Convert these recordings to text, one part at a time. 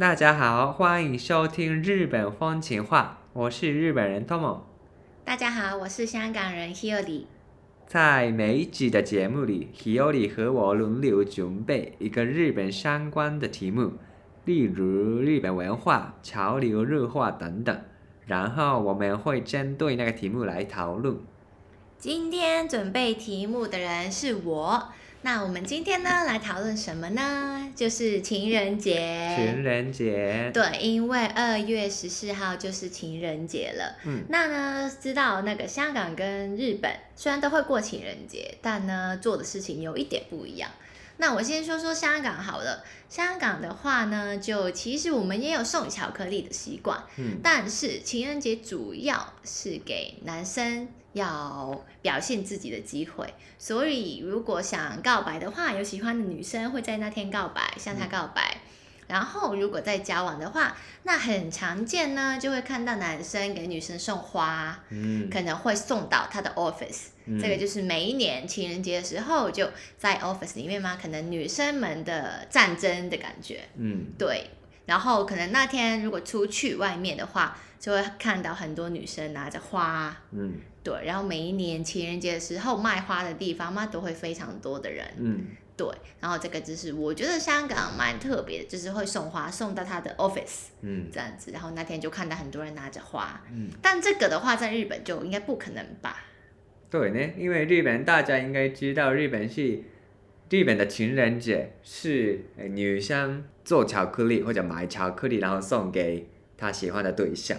大家好，欢迎收听日本风情话，我是日本人 Tomo。大家好，我是香港人 Hilly。在每一集的节目里，Hilly 和我轮流准备一个日本相关的题目，例如日本文化、潮流、日化等等，然后我们会针对那个题目来讨论。今天准备题目的人是我。那我们今天呢，来讨论什么呢？就是情人节。情人节。对，因为二月十四号就是情人节了。嗯。那呢，知道那个香港跟日本虽然都会过情人节，但呢，做的事情有一点不一样。那我先说说香港好了。香港的话呢，就其实我们也有送巧克力的习惯。嗯。但是情人节主要是给男生。要表现自己的机会，所以如果想告白的话，有喜欢的女生会在那天告白，向他告白。然后如果在交往的话，那很常见呢，就会看到男生给女生送花，嗯，可能会送到他的 office。这个就是每一年情人节的时候，就在 office 里面嘛，可能女生们的战争的感觉，嗯，对。然后可能那天如果出去外面的话，就会看到很多女生拿着花，嗯。对，然后每一年情人节的时候，卖花的地方嘛，都会非常多的人。嗯，对，然后这个就是我觉得香港蛮特别的，就是会送花送到他的 office，嗯，这样子，然后那天就看到很多人拿着花。嗯，但这个的话，在日本就应该不可能吧？对呢，因为日本大家应该知道，日本是日本的情人节是女生做巧克力或者买巧克力，然后送给她喜欢的对象。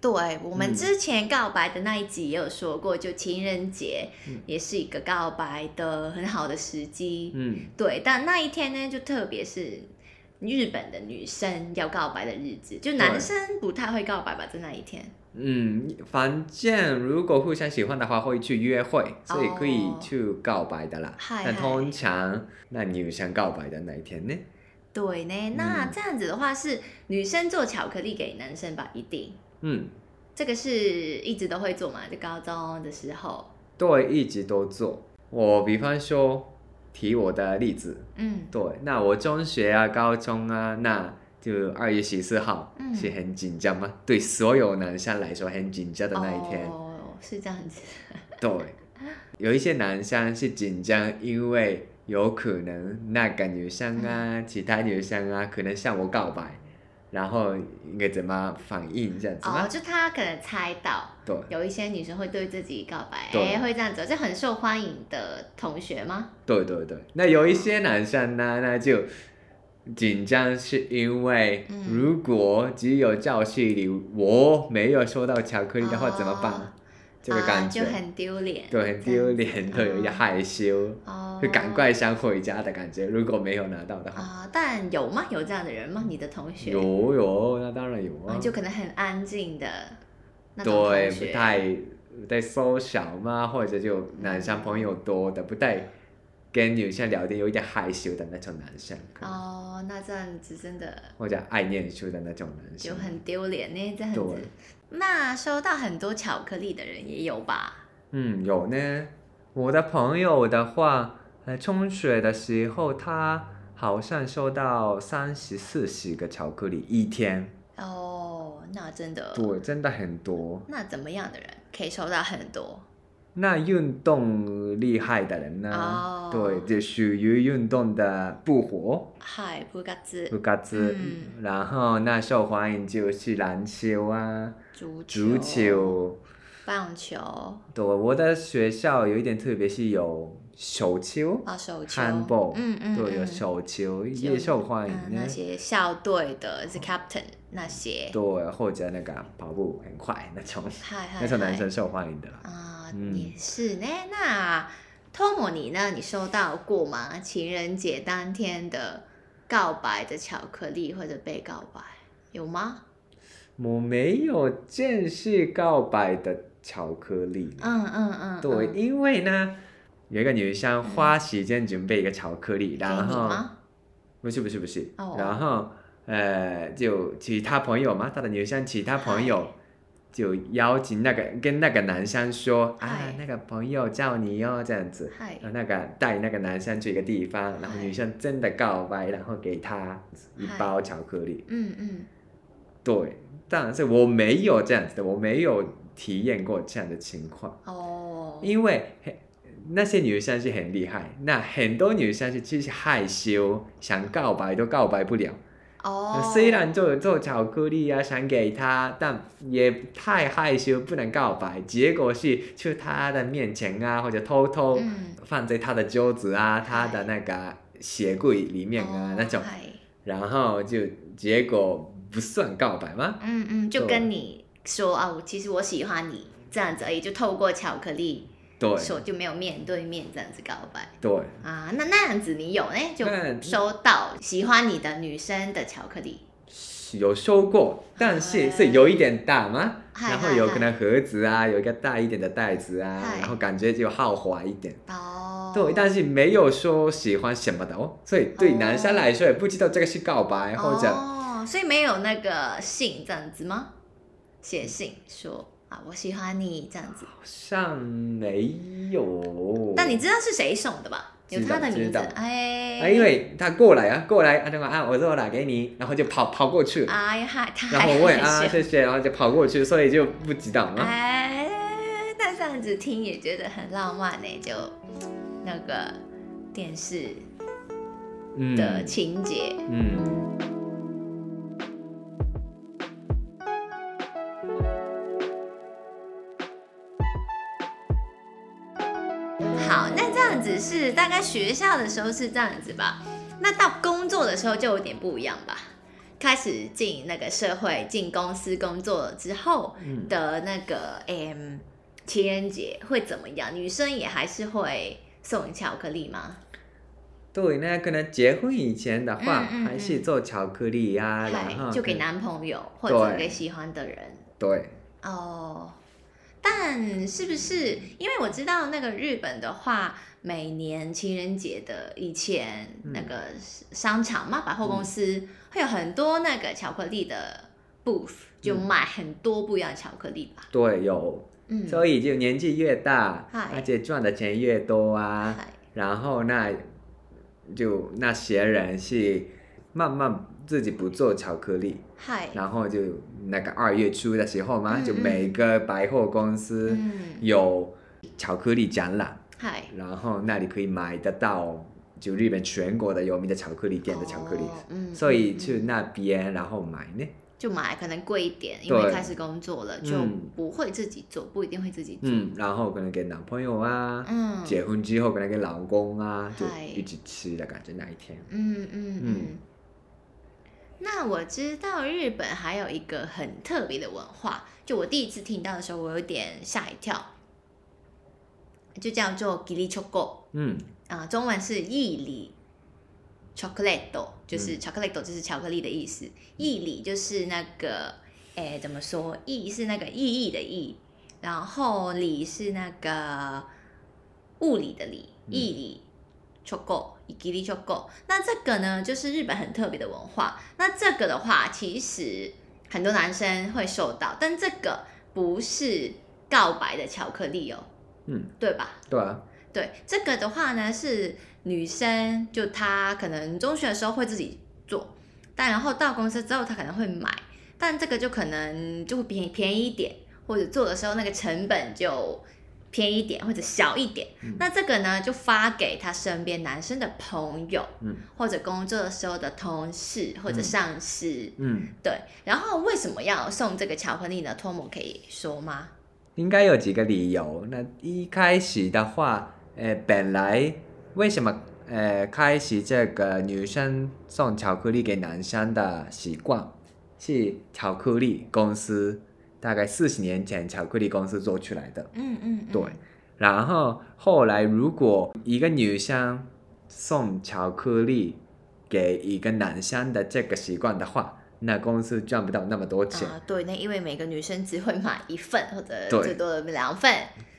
对我们之前告白的那一集也有说过，就情人节也是一个告白的很好的时机。嗯，对，但那一天呢，就特别是日本的女生要告白的日子，就男生不太会告白吧，在那一天。嗯，反正如果互相喜欢的话，会去约会，所以可以去告白的啦。那通常那女生告白的那一天呢？对呢，那这样子的话是女生做巧克力给男生吧，一定。嗯，这个是一直都会做嘛？就高中的时候，对，一直都做。我比方说提我的例子，嗯，对，那我中学啊、高中啊，那就二月十四号是很紧张吗？对所有男生来说很紧张的那一天。哦，是这样子。对，有一些男生是紧张，因为有可能那个女生啊、其他女生啊，可能向我告白。然后应该怎么反应这样子哦，就他可能猜到，对，有一些女生会对自己告白，哎，会这样子，就很受欢迎的同学吗？对对对，那有一些男生呢，那就紧张，是因为如果只有教室里我没有收到巧克力的话怎么办？这个感觉就很丢脸，对，很丢脸，对有点害羞，会赶快想回家的感觉。如果没有拿到的话，啊，但有吗？有这样的人吗？你的同学？有有，那当然有啊。就可能很安静的，对，不太不太缩小嘛，或者就男生朋友多的，不太跟女生聊天有一点害羞的那种男生。哦，那这样子真的。或者爱念书的那种男生。就很丢脸呢，这样子。那收到很多巧克力的人也有吧？嗯，有呢。我的朋友的话，呃，中学的时候他好像收到三十四十个巧克力一天。哦，那真的。对，真的很多。那怎么样的人可以收到很多？那运动厉害的人呢？对，就属于运动的不活。嗨，不嘎子。不嘎子。嗯。然后那受欢迎就是篮球啊。足球。棒球。对，我的学校有一点特别，是有手球。啊，手球。handball。嗯嗯。对，有手球也受欢迎。那些校队的是 captain 那些。对，或者那个跑步很快那种，那种男生受欢迎的。啊。也是呢，那托莫尼呢？你收到过吗？情人节当天的告白的巧克力或者被告白有吗？我没有正式告白的巧克力。嗯嗯嗯。对，因为呢，有一个女生花时间准备一个巧克力，然后不是不是不是，然后呃，就其他朋友嘛，他的女生其他朋友。就邀请那个跟那个男生说啊，那个朋友叫你哦，这样子。嗨。然后那个带那个男生去一个地方，然后女生真的告白，然后给他一包巧克力。嗯嗯，对，但是我没有这样子的，我没有体验过这样的情况，哦，因为很那些女生是很厉害，那很多女生是其实害羞，想告白都告白不了。哦，虽然做做巧克力啊，想给他，但也太害羞，不能告白。结果是去他的面前啊，或者偷偷嗯放在他的桌子啊、他的那个鞋柜里面啊、哦那种，然后就结果不算告白吗？嗯嗯，就跟你说啊，我其实我喜欢你这样子而已，就透过巧克力对说，就没有面对面这样子告白对，啊。那那样子你有呢？就收到喜欢你的女生的巧克力，有收过，但是哎是有一点大嘛，嗨然后有可能盒子啊，有一个大一点的袋子啊，然后感觉就豪华一点。哦，对，但是没有说喜欢什么的哦，所以对男生来说也不知道这个是告白或者哦，所以没有那个信这样子吗？写信说啊，我喜欢你这样子。好像没有。但你知道是谁送的吧？有他的名字哎，啊，因为他过来啊，过来啊，我说我打给你，然后就跑跑过去，哎呀，他然后我问啊，谢谢，然后就跑过去，所以就不知道嘛。哎，那这样子听也觉得很浪漫呢，就那个电视嗯的情节。嗯，好，子是大概学校的时候是这样子吧？那到工作的时候就有点不一样吧？开始进那个社会、进公司工作了之后嗯的那个，嗯，情人节会怎么样？女生也还是会送巧克力吗？对，那可能结婚以前的话，嗯嗯还是做巧克力呀、然后就给男朋友或者给喜欢的人。对，哦，但是不是？因为我知道那个日本的话，每年情人节的以前嗯那个商场嘛，百货公司会有很多那个巧克力的 booth，就嗯卖很多不一样的巧克力吧。对有，嗯，所以就年纪越大，而且赚的钱越多啊，然后那就那些人是慢慢自己不做巧克力，然后就那个二月初的时候嘛，嗯就每个百货公司嗯，有巧克力展览，嗨，然后那里可以买得到就日本全国的有名的巧克力店的巧克力，哦嗯，所以嗯去那边然后买呢。就买可能贵一点，因为对。开始工作了就嗯。不会自己做，不一定会自己做。嗯，然后可能给男朋友啊，嗯。结婚之后可能给老公啊，就一起吃的感觉那一天。嗯嗯嗯。嗯。那我知道日本还有一个很特别的文化，就我第一次听到的时候，我有点吓一跳，就叫做 gili choco 嗯。啊，中文是义理 chocolate，就是 chocolate 就是巧克力的意思，义理就是那个，哎，怎么说？义是那个意义的义，然后理是那个物理的理，嗯那这个呢，就是日本很特别的文化。那这个的话，其实很多男生会受到，但这个不是告白的巧克力哦，嗯，对吧？对啊，对，这个的话呢是女生，就她可能中学的时候会自己做，但然后到公司之后她可能会买，但这个就可能就会便便宜一点，或者做的时候那个成本就便宜一点或者小一点。嗯那这个呢就发给他身边男生的朋友，嗯或者工作的时候的同事或者嗯上司，嗯，对。然后为什么要送这个巧克力呢？托姆可以说吗？应该有几个理由。那一开始的话，呃，本来为什么呃开始这个女生送巧克力给男生的习惯，是巧克力公司大概四十年前巧克力公司做出来的。嗯嗯，嗯对，然后后来如果一个女生送巧克力给一个男生的这个习惯的话，那公司赚不到那么多钱。啊，对，那因为每个女生只会买一份或者最多的两份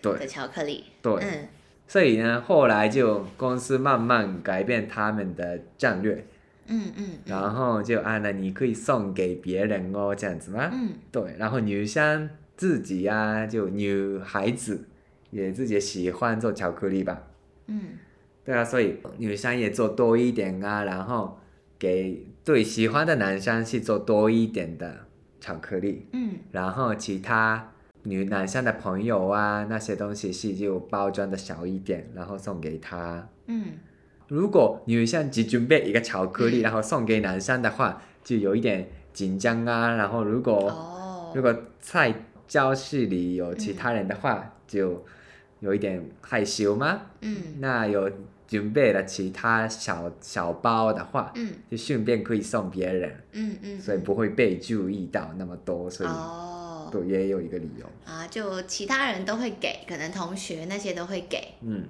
的巧克力。对，嗯所以呢，后来就公司慢慢改变他们的战略，嗯嗯然后就啊，那你可以送给别人哦，这样子吗？嗯对，然后女生自己啊，就女孩子也自己喜欢做巧克力吧。嗯对啊，所以女生也做多一点啊，然后给对喜欢的男生去做多一点的巧克力，嗯然后其他女男生的朋友啊那些东西是就包装的小一点，然后送给他。嗯如果女生只准备一个巧克力，然后送给男生的话，就有一点紧张啊。然后如果、哦，如果在教室里有其他人的话，就有一点害羞吗？嗯。那有准备了其他小小包的话，嗯。就顺便可以送别人，嗯嗯，所以不会被注意到那么多，所以哦。对也有一个理由。啊，就其他人都会给，可能同学那些都会给，嗯，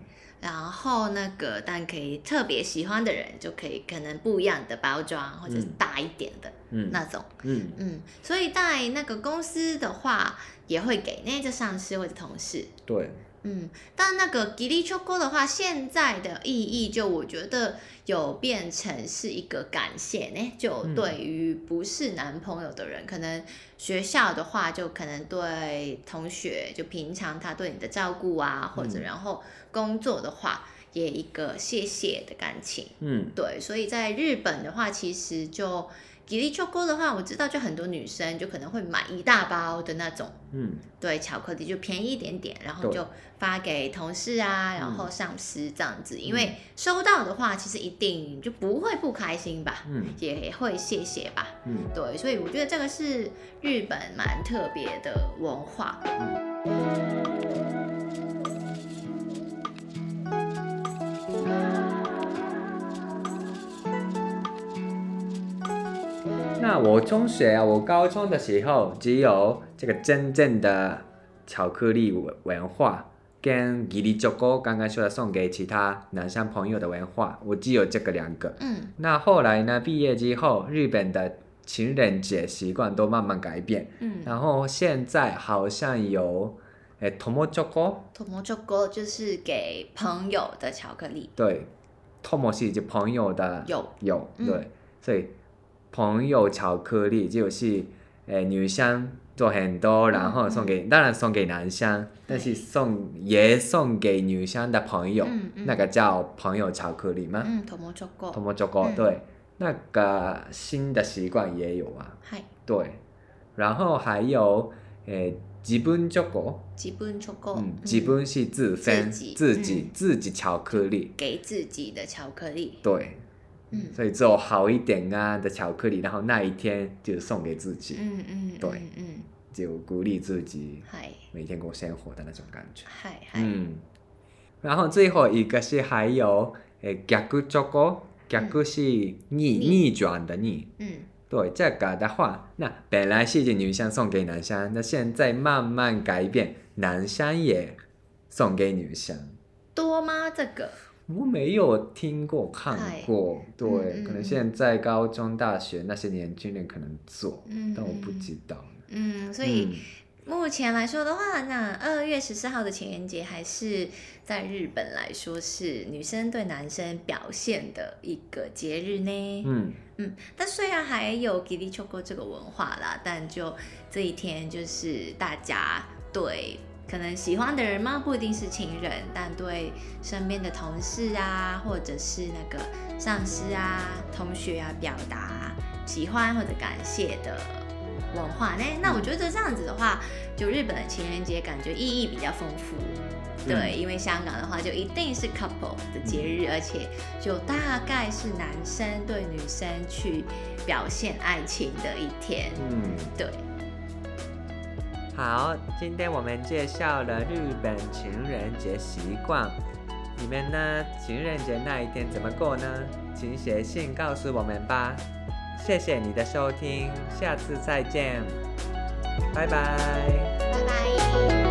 然后那个但可以特别喜欢的人就可以可能不一样的包装或者是嗯。大一点的。嗯那种，嗯。嗯，所以在那个公司的话也会给那就上司或者同事，对，嗯，但那个吉利秋锅的话，现在的意义就我觉得有变成是一个感谢呢，就嗯对于不是男朋友的人，可能学校的话就可能对同学，就平常他对你的照顾啊，或者嗯。然后工作的话，也一个谢谢的感情。嗯。对，所以在日本的话，其实就吉利秋锅的话，我知道就很多女生就可能会买一大包的那种。嗯对，巧克力就便宜一点点，然后就发给同事啊，然嗯后上司这样子。因为收到的话，其实一定就不会不开心吧，嗯也会谢谢吧。嗯对，所以我觉得这个是日本蛮特别的文化。那我中学啊，我高中的时候只有这个真正的巧克力文文化，跟吉利ചോコ刚刚说的送给其他男生朋友的文化，我只有这个两个。嗯那后来呢，毕业之后，日本的情人节习惯都慢慢改变，嗯，然后现在好像有，诶，友チョコ，托摩choco 哦就是给朋友的巧克力，对，友是就朋友的有有，嗯对，所以 朋友巧克力就是，诶，女生做很多，然后送给，当然送给男生，但是送也送给女生的朋友，嗯嗯那个叫朋友巧克力吗？嗯，托摩 choco，友チョコ，嗯对，那个新的习惯也有啊，嗨，对，然后还有，诶，自分チョコ，基本 choco，嗯，自分是自分，自己自己嗯自己巧克力，给自己的巧克力，对。 嗯所以做好一点啊的巧克力，然后那一天就送给自己，嗯嗯，对嗯嗯，就鼓励自己嗨每天过生活的那种感觉。嗨嗨，嗯，然后最后一个是还有诶逆チョコ，逆是逆逆逆转的逆。嗯对这个的话，那本来是女生送给男生，那现在慢慢改变，男生也送给女生。多吗？这个 我没有听过看过，对，嗯嗯可能现在高中、大学那些年轻人可能做，嗯但我不知道。嗯，所以嗯目前来说的话，那二月十四号的情人节还是在日本来说是女生对男生表现的一个节日呢。嗯嗯，但虽然还有吉利秋过这个文化啦，但就这一天就是大家对可能喜欢的人嘛，不一定是情人，但对身边的同事啊，或者是那个上司啊、同学啊，表达喜欢或者感谢的文化呢。那我觉得这样子的话，就日本的情人节感觉意义比较丰富。对，因为香港的话就一定是 couple 的节日，而且就大概是男生对女生去表现爱情的一天。嗯，对，好，今天我们介绍了日本情人节习惯。你们呢？情人节那一天怎么过呢？请写信告诉我们吧。谢谢你的收听，下次再见，拜拜。拜拜。